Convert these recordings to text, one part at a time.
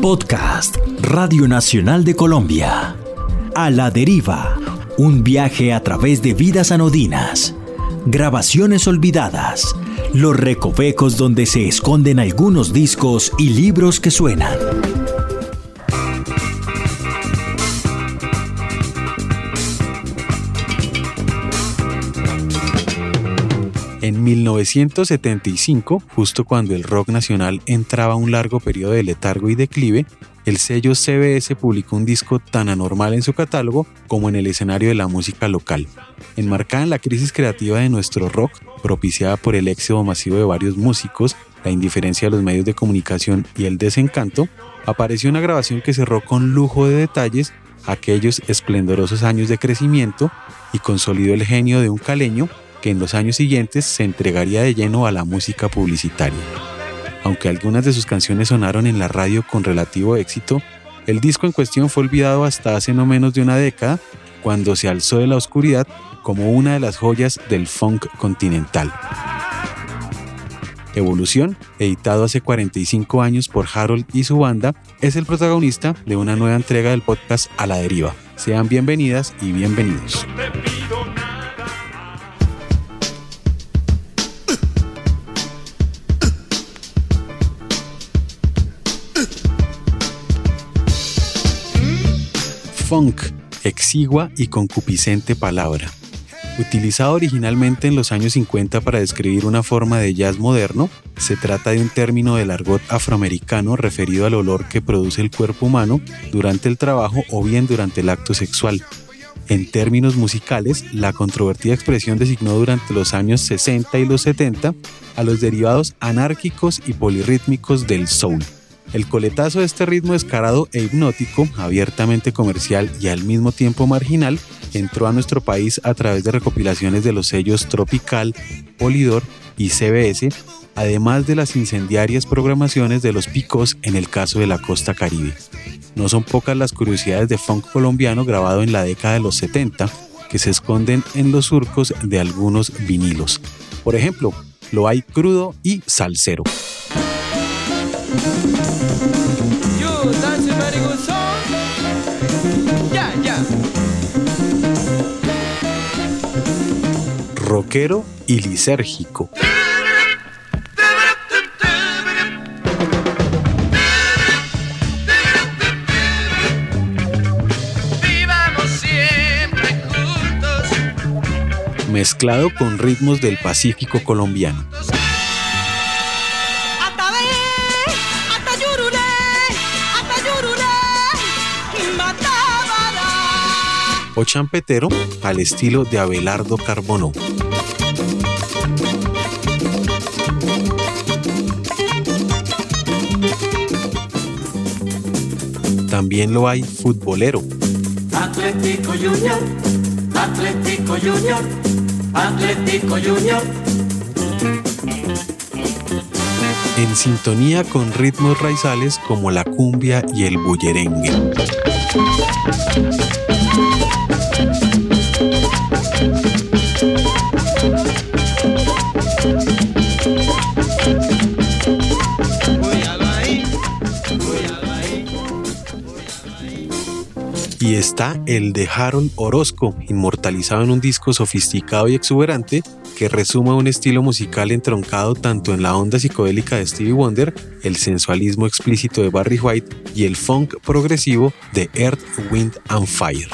Podcast Radio Nacional de Colombia. A la deriva. Un viaje a través de vidas anodinas. Grabaciones olvidadas. Los recovecos donde se esconden algunos discos y libros que suenan. En 1975, justo cuando el rock nacional entraba a un largo periodo de letargo y declive, el sello CBS publicó un disco tan anormal en su catálogo como en el escenario de la música local. Enmarcada en la crisis creativa de nuestro rock, propiciada por el éxito masivo de varios músicos, la indiferencia de los medios de comunicación y el desencanto, apareció una grabación que cerró con lujo de detalles aquellos esplendorosos años de crecimiento y consolidó el genio de un caleño que en los años siguientes se entregaría de lleno a la música publicitaria. Aunque algunas de sus canciones sonaron en la radio con relativo éxito, el disco en cuestión fue olvidado hasta hace no menos de una década, cuando se alzó de la oscuridad como una de las joyas del funk continental. Evolución, editado hace 45 años por Harold y su banda, es el protagonista de una nueva entrega del podcast A la Deriva. Sean bienvenidas y bienvenidos. Funk, exigua y concupiscente palabra. Utilizado originalmente en los años 50 para describir una forma de jazz moderno, se trata de un término del argot afroamericano referido al olor que produce el cuerpo humano durante el trabajo o bien durante el acto sexual. En términos musicales, la controvertida expresión designó durante los años 60 y los 70 a los derivados anárquicos y polirrítmicos del soul. El coletazo de este ritmo descarado e hipnótico, abiertamente comercial y al mismo tiempo marginal, entró a nuestro país a través de recopilaciones de los sellos Tropical, Polidor y CBS, además de las incendiarias programaciones de los picos en el caso de la costa caribe. No son pocas las curiosidades de funk colombiano grabado en la década de los 70 que se esconden en los surcos de algunos vinilos. Por ejemplo, lo hay crudo y salsero. Rockero y lisérgico. Mezclado con ritmos del Pacífico colombiano. o champetero al estilo de Abelardo Carbono. También lo hay futbolero. Atlético Junior, Atlético Junior, Atlético Junior. En sintonía con ritmos raizales como la cumbia y el bullerengue. Está el de Harold Orozco, inmortalizado en un disco sofisticado y exuberante que resuma un estilo musical entroncado tanto en la onda psicodélica de Stevie Wonder, el sensualismo explícito de Barry White y el funk progresivo de Earth, Wind and Fire.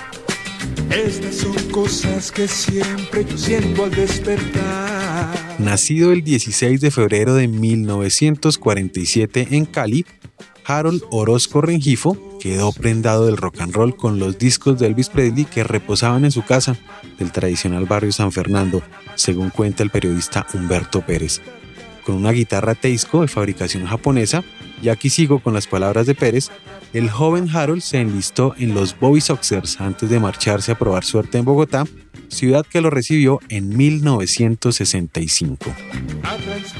Estas son cosas que siempre yo siento al despertar. Nacido el 16 de febrero de 1947 en Cali, Harold Orozco Rengifo quedó prendado del rock and roll con los discos de Elvis Presley que reposaban en su casa del tradicional barrio San Fernando, según cuenta el periodista Humberto Pérez. Con una guitarra Teisco de fabricación japonesa, y aquí sigo con las palabras de Pérez, el joven Harold se enlistó en los Bobby Soxers antes de marcharse a probar suerte en Bogotá, ciudad que lo recibió en 1965.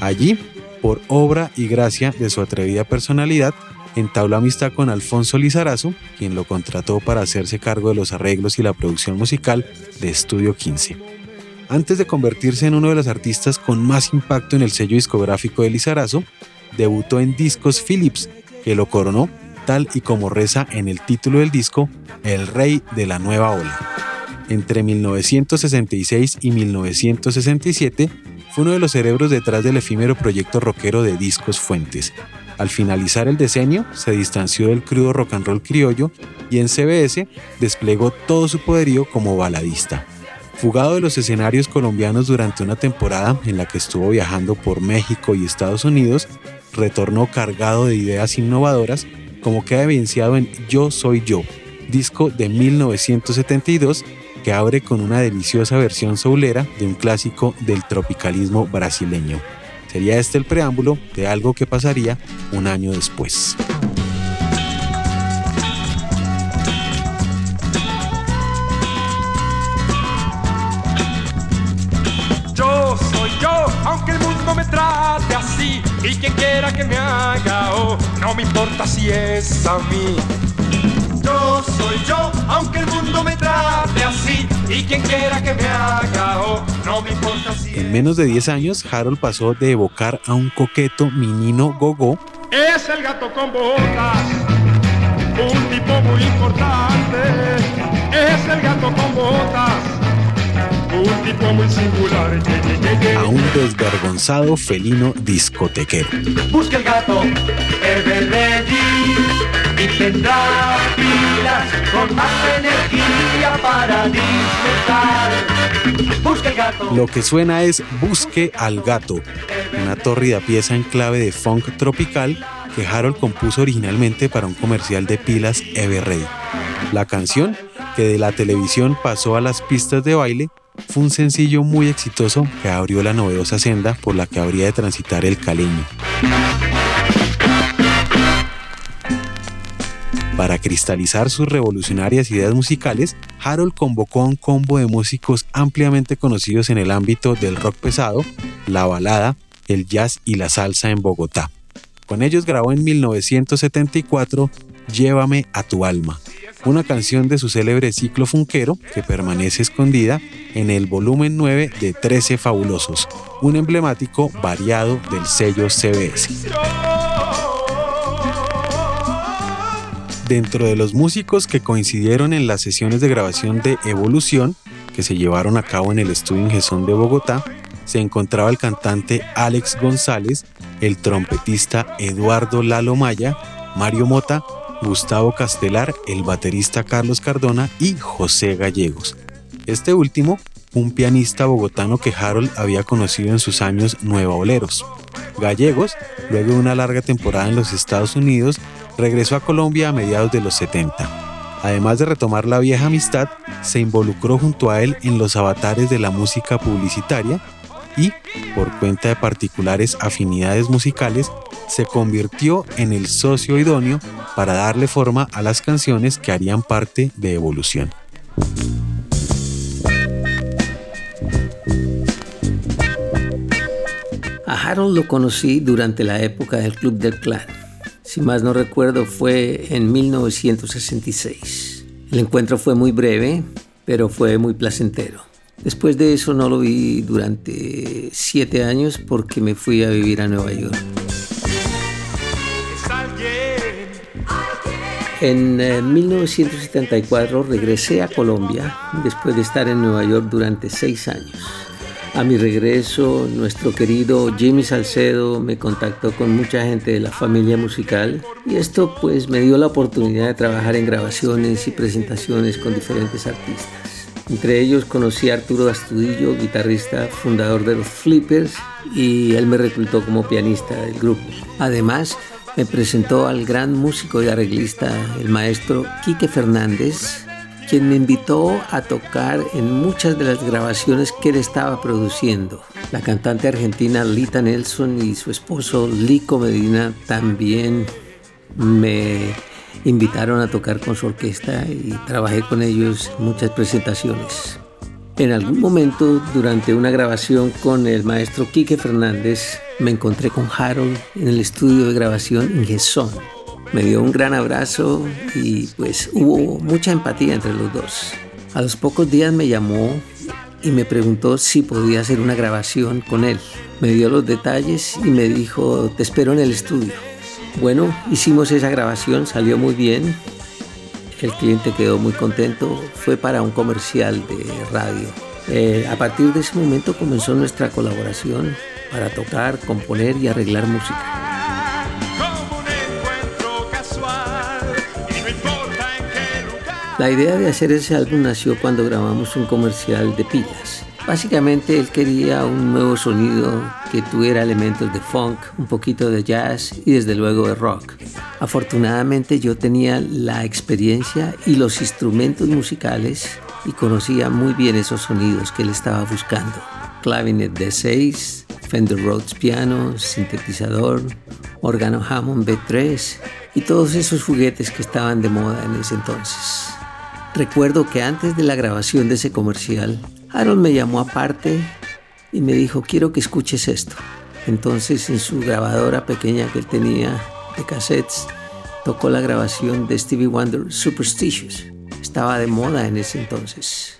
Allí, por obra y gracia de su atrevida personalidad, entabló amistad con Alfonso Lizarazo, quien lo contrató para hacerse cargo de los arreglos y la producción musical de Estudio 15. Antes de convertirse en uno de los artistas con más impacto en el sello discográfico de Lizarazo, debutó en Discos Philips, que lo coronó, tal y como reza en el título del disco, El Rey de la Nueva Ola. Entre 1966 y 1967 fue uno de los cerebros detrás del efímero proyecto rockero de Discos Fuentes. Al finalizar el decenio, se distanció del crudo rock and roll criollo y en CBS desplegó todo su poderío como baladista. Fugado de los escenarios colombianos durante una temporada en la que estuvo viajando por México y Estados Unidos, retornó cargado de ideas innovadoras, como queda evidenciado en Yo Soy Yo, disco de 1972 que abre con una deliciosa versión soulera de un clásico del tropicalismo brasileño. Sería este el preámbulo de algo que pasaría un año después. aunque el mundo me trate así. Y quien quiera que me haga, oh, no me importa si es a mí. Quien quiera que me haga, oh, no me importa si. En menos de 10 años, Harold pasó de evocar a un coqueto menino gogo. Es el gato con botas, un tipo muy importante. Es el gato con botas un tipo muy singular. A un desvergonzado felino discotequero. Busca el gato, y tendrá pilas con más energía para disfrutar. Lo que suena es Busque al gato, una tórrida pieza en clave de funk tropical que Harold compuso originalmente para un comercial de pilas Everready. La canción, que de la televisión pasó a las pistas de baile, fue un sencillo muy exitoso que abrió la novedosa senda por la que habría de transitar el caleño. Para cristalizar sus revolucionarias ideas musicales, Harold convocó a un combo de músicos ampliamente conocidos en el ámbito del rock pesado, la balada, el jazz y la salsa en Bogotá. Con ellos grabó en 1974 Llévame a tu alma, una canción de su célebre ciclo funquero que permanece escondida en el volumen 9 de 13 Fabulosos, un emblemático variado del sello CBS. Dentro de los músicos que coincidieron en las sesiones de grabación de Evolución, que se llevaron a cabo en el estudio Ingesón de Bogotá, se encontraba el cantante Alex González, el trompetista Eduardo Lalo Maya, Mario Mota Gustavo Castelar, el baterista Carlos Cardona y José Gallegos. Este último, un pianista bogotano que Harold había conocido en sus años nueva oleros. Gallegos, luego de una larga temporada en los Estados Unidos, regresó a Colombia a mediados de los 70. Además de retomar la vieja amistad, se involucró junto a él en los avatares de la música publicitaria y, por cuenta de particulares afinidades musicales, se convirtió en el socio idóneo para darle forma a las canciones que harían parte de Evolución. A Harold lo conocí durante la época del Club del Clan. Si más no recuerdo fue en 1966. El encuentro fue muy breve, pero fue muy placentero. Después de eso no lo vi durante siete años porque me fui a vivir a Nueva York. En 1974 eh, regresé a Colombia después de estar en Nueva York durante seis años. A mi regreso, nuestro querido Jimmy Salcedo me contactó con mucha gente de la familia musical y esto pues me dio la oportunidad de trabajar en grabaciones y presentaciones con diferentes artistas. Entre ellos conocí a Arturo Astudillo, guitarrista, fundador de los Flippers, y él me reclutó como pianista del grupo. Además, me presentó al gran músico y arreglista, el maestro Quique Fernández, quien me invitó a tocar en muchas de las grabaciones que él estaba produciendo. La cantante argentina Lita Nelson y su esposo Lico Medina también me invitaron a tocar con su orquesta y trabajé con ellos muchas presentaciones. En algún momento, durante una grabación con el maestro Quique Fernández, me encontré con Harold en el estudio de grabación en Gesson. Me dio un gran abrazo y pues hubo mucha empatía entre los dos. A los pocos días me llamó y me preguntó si podía hacer una grabación con él. Me dio los detalles y me dijo, te espero en el estudio. Bueno, hicimos esa grabación, salió muy bien. El cliente quedó muy contento. Fue para un comercial de radio. Eh, a partir de ese momento comenzó nuestra colaboración para tocar, componer y arreglar música. La idea de hacer ese álbum nació cuando grabamos un comercial de pilas. Básicamente él quería un nuevo sonido que tuviera elementos de funk, un poquito de jazz y desde luego de rock. Afortunadamente yo tenía la experiencia y los instrumentos musicales y conocía muy bien esos sonidos que él estaba buscando. Clavinet de 6, Fender Rhodes piano, sintetizador, órgano Hammond B3 y todos esos juguetes que estaban de moda en ese entonces. Recuerdo que antes de la grabación de ese comercial, Harold me llamó aparte y me dijo, quiero que escuches esto. Entonces en su grabadora pequeña que él tenía de cassettes, tocó la grabación de Stevie Wonder Superstitious. Estaba de moda en ese entonces.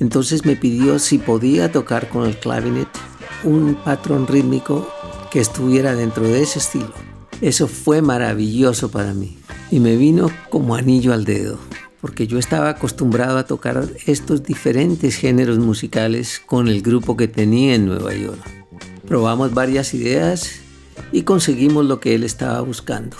Entonces me pidió si podía tocar con el clavinet un patrón rítmico que estuviera dentro de ese estilo. Eso fue maravilloso para mí y me vino como anillo al dedo porque yo estaba acostumbrado a tocar estos diferentes géneros musicales con el grupo que tenía en Nueva York. Probamos varias ideas y conseguimos lo que él estaba buscando.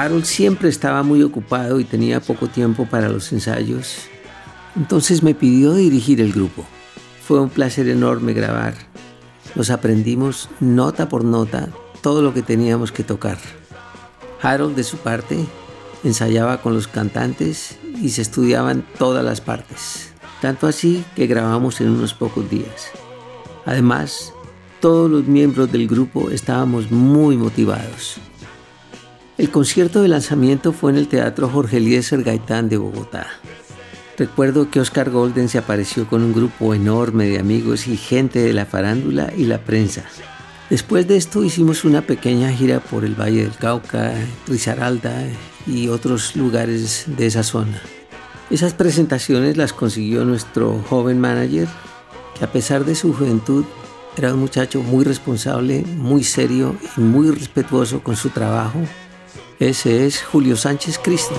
Harold siempre estaba muy ocupado y tenía poco tiempo para los ensayos. Entonces me pidió dirigir el grupo. Fue un placer enorme grabar. Nos aprendimos nota por nota todo lo que teníamos que tocar. Harold, de su parte, ensayaba con los cantantes y se estudiaban todas las partes. Tanto así que grabamos en unos pocos días. Además, todos los miembros del grupo estábamos muy motivados. El concierto de lanzamiento fue en el Teatro Jorge Eliezer Gaitán de Bogotá. Recuerdo que Oscar Golden se apareció con un grupo enorme de amigos y gente de la farándula y la prensa. Después de esto hicimos una pequeña gira por el Valle del Cauca, Risaralda y otros lugares de esa zona. Esas presentaciones las consiguió nuestro joven manager, que a pesar de su juventud era un muchacho muy responsable, muy serio y muy respetuoso con su trabajo ese es Julio Sánchez Cristo.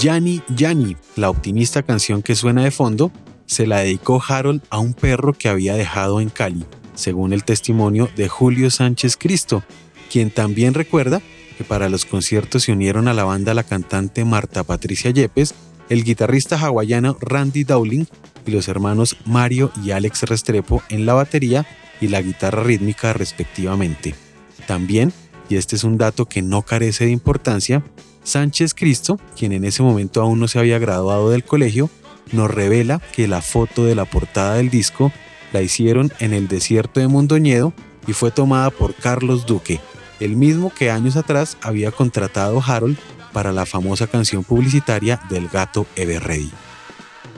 Yani Yani, la optimista canción que suena de fondo, se la dedicó Harold a un perro que había dejado en Cali, según el testimonio de Julio Sánchez Cristo, quien también recuerda que para los conciertos se unieron a la banda la cantante Marta Patricia Yepes, el guitarrista hawaiano Randy Dowling y los hermanos Mario y Alex Restrepo en la batería y la guitarra rítmica respectivamente. También, y este es un dato que no carece de importancia, Sánchez Cristo, quien en ese momento aún no se había graduado del colegio, nos revela que la foto de la portada del disco la hicieron en el desierto de Mondoñedo y fue tomada por Carlos Duque, el mismo que años atrás había contratado Harold para la famosa canción publicitaria del gato Everready.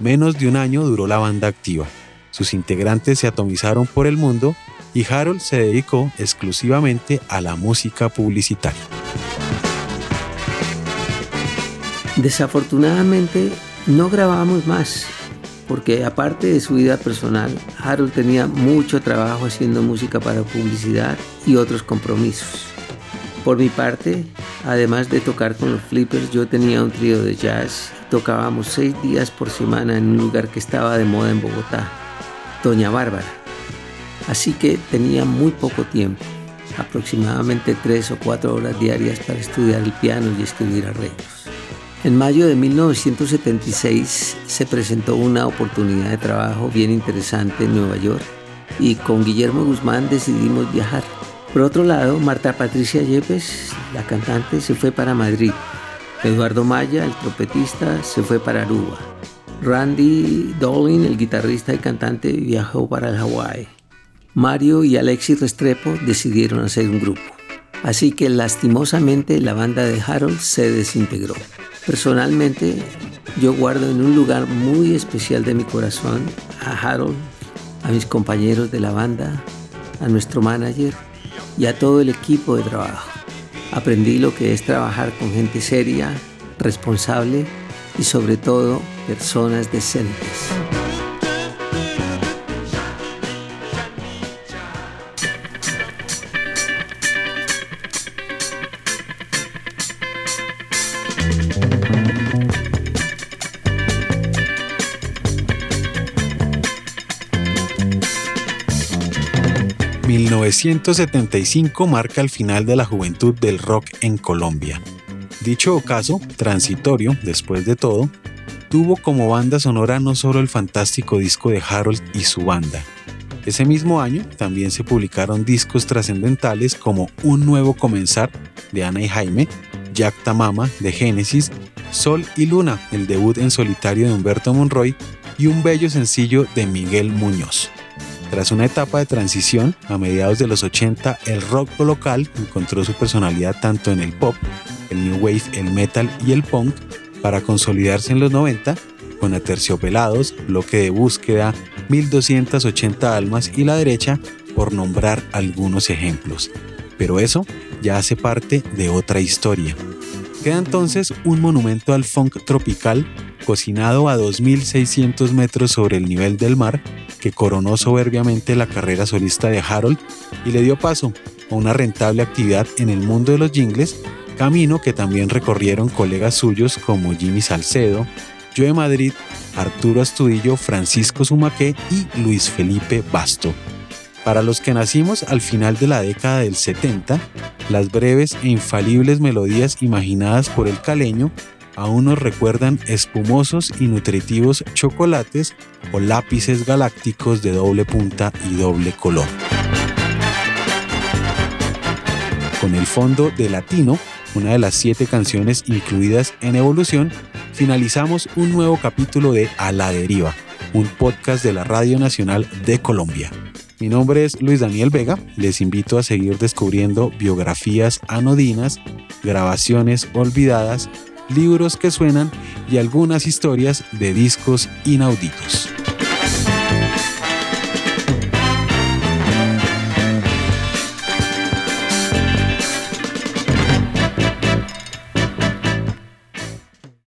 Menos de un año duró la banda activa. Sus integrantes se atomizaron por el mundo y Harold se dedicó exclusivamente a la música publicitaria. Desafortunadamente no grabamos más, porque aparte de su vida personal, Harold tenía mucho trabajo haciendo música para publicidad y otros compromisos. Por mi parte, además de tocar con los flippers, yo tenía un trío de jazz. Tocábamos seis días por semana en un lugar que estaba de moda en Bogotá, Doña Bárbara. Así que tenía muy poco tiempo, aproximadamente tres o cuatro horas diarias para estudiar el piano y escribir arreglos. En mayo de 1976 se presentó una oportunidad de trabajo bien interesante en Nueva York y con Guillermo Guzmán decidimos viajar. Por otro lado, Marta Patricia Yepes, la cantante, se fue para Madrid. Eduardo Maya, el trompetista, se fue para Aruba. Randy Dolin, el guitarrista y cantante, viajó para el Hawái. Mario y Alexis Restrepo decidieron hacer un grupo. Así que lastimosamente la banda de Harold se desintegró. Personalmente, yo guardo en un lugar muy especial de mi corazón a Harold, a mis compañeros de la banda, a nuestro manager y a todo el equipo de trabajo. Aprendí lo que es trabajar con gente seria, responsable y sobre todo personas decentes. 1975 marca el final de la juventud del rock en Colombia. Dicho ocaso, transitorio después de todo, tuvo como banda sonora no solo el fantástico disco de Harold y su banda. Ese mismo año también se publicaron discos trascendentales como Un Nuevo Comenzar de Ana y Jaime, Jack Tamama de Genesis, Sol y Luna, el debut en solitario de Humberto Monroy, y un bello sencillo de Miguel Muñoz. Tras una etapa de transición, a mediados de los 80, el rock local encontró su personalidad tanto en el pop, el new wave, el metal y el punk, para consolidarse en los 90 con Aterciopelados, Bloque de Búsqueda, 1280 Almas y La Derecha, por nombrar algunos ejemplos. Pero eso ya hace parte de otra historia. Queda entonces un monumento al funk tropical cocinado a 2.600 metros sobre el nivel del mar que coronó soberbiamente la carrera solista de Harold y le dio paso a una rentable actividad en el mundo de los jingles, camino que también recorrieron colegas suyos como Jimmy Salcedo, Joe Madrid, Arturo Astudillo, Francisco Sumaqué y Luis Felipe Basto. Para los que nacimos al final de la década del 70, las breves e infalibles melodías imaginadas por el caleño aún nos recuerdan espumosos y nutritivos chocolates o lápices galácticos de doble punta y doble color. Con el fondo de Latino, una de las siete canciones incluidas en Evolución, finalizamos un nuevo capítulo de A la Deriva, un podcast de la Radio Nacional de Colombia. Mi nombre es Luis Daniel Vega, les invito a seguir descubriendo biografías anodinas, grabaciones olvidadas libros que suenan y algunas historias de discos inauditos.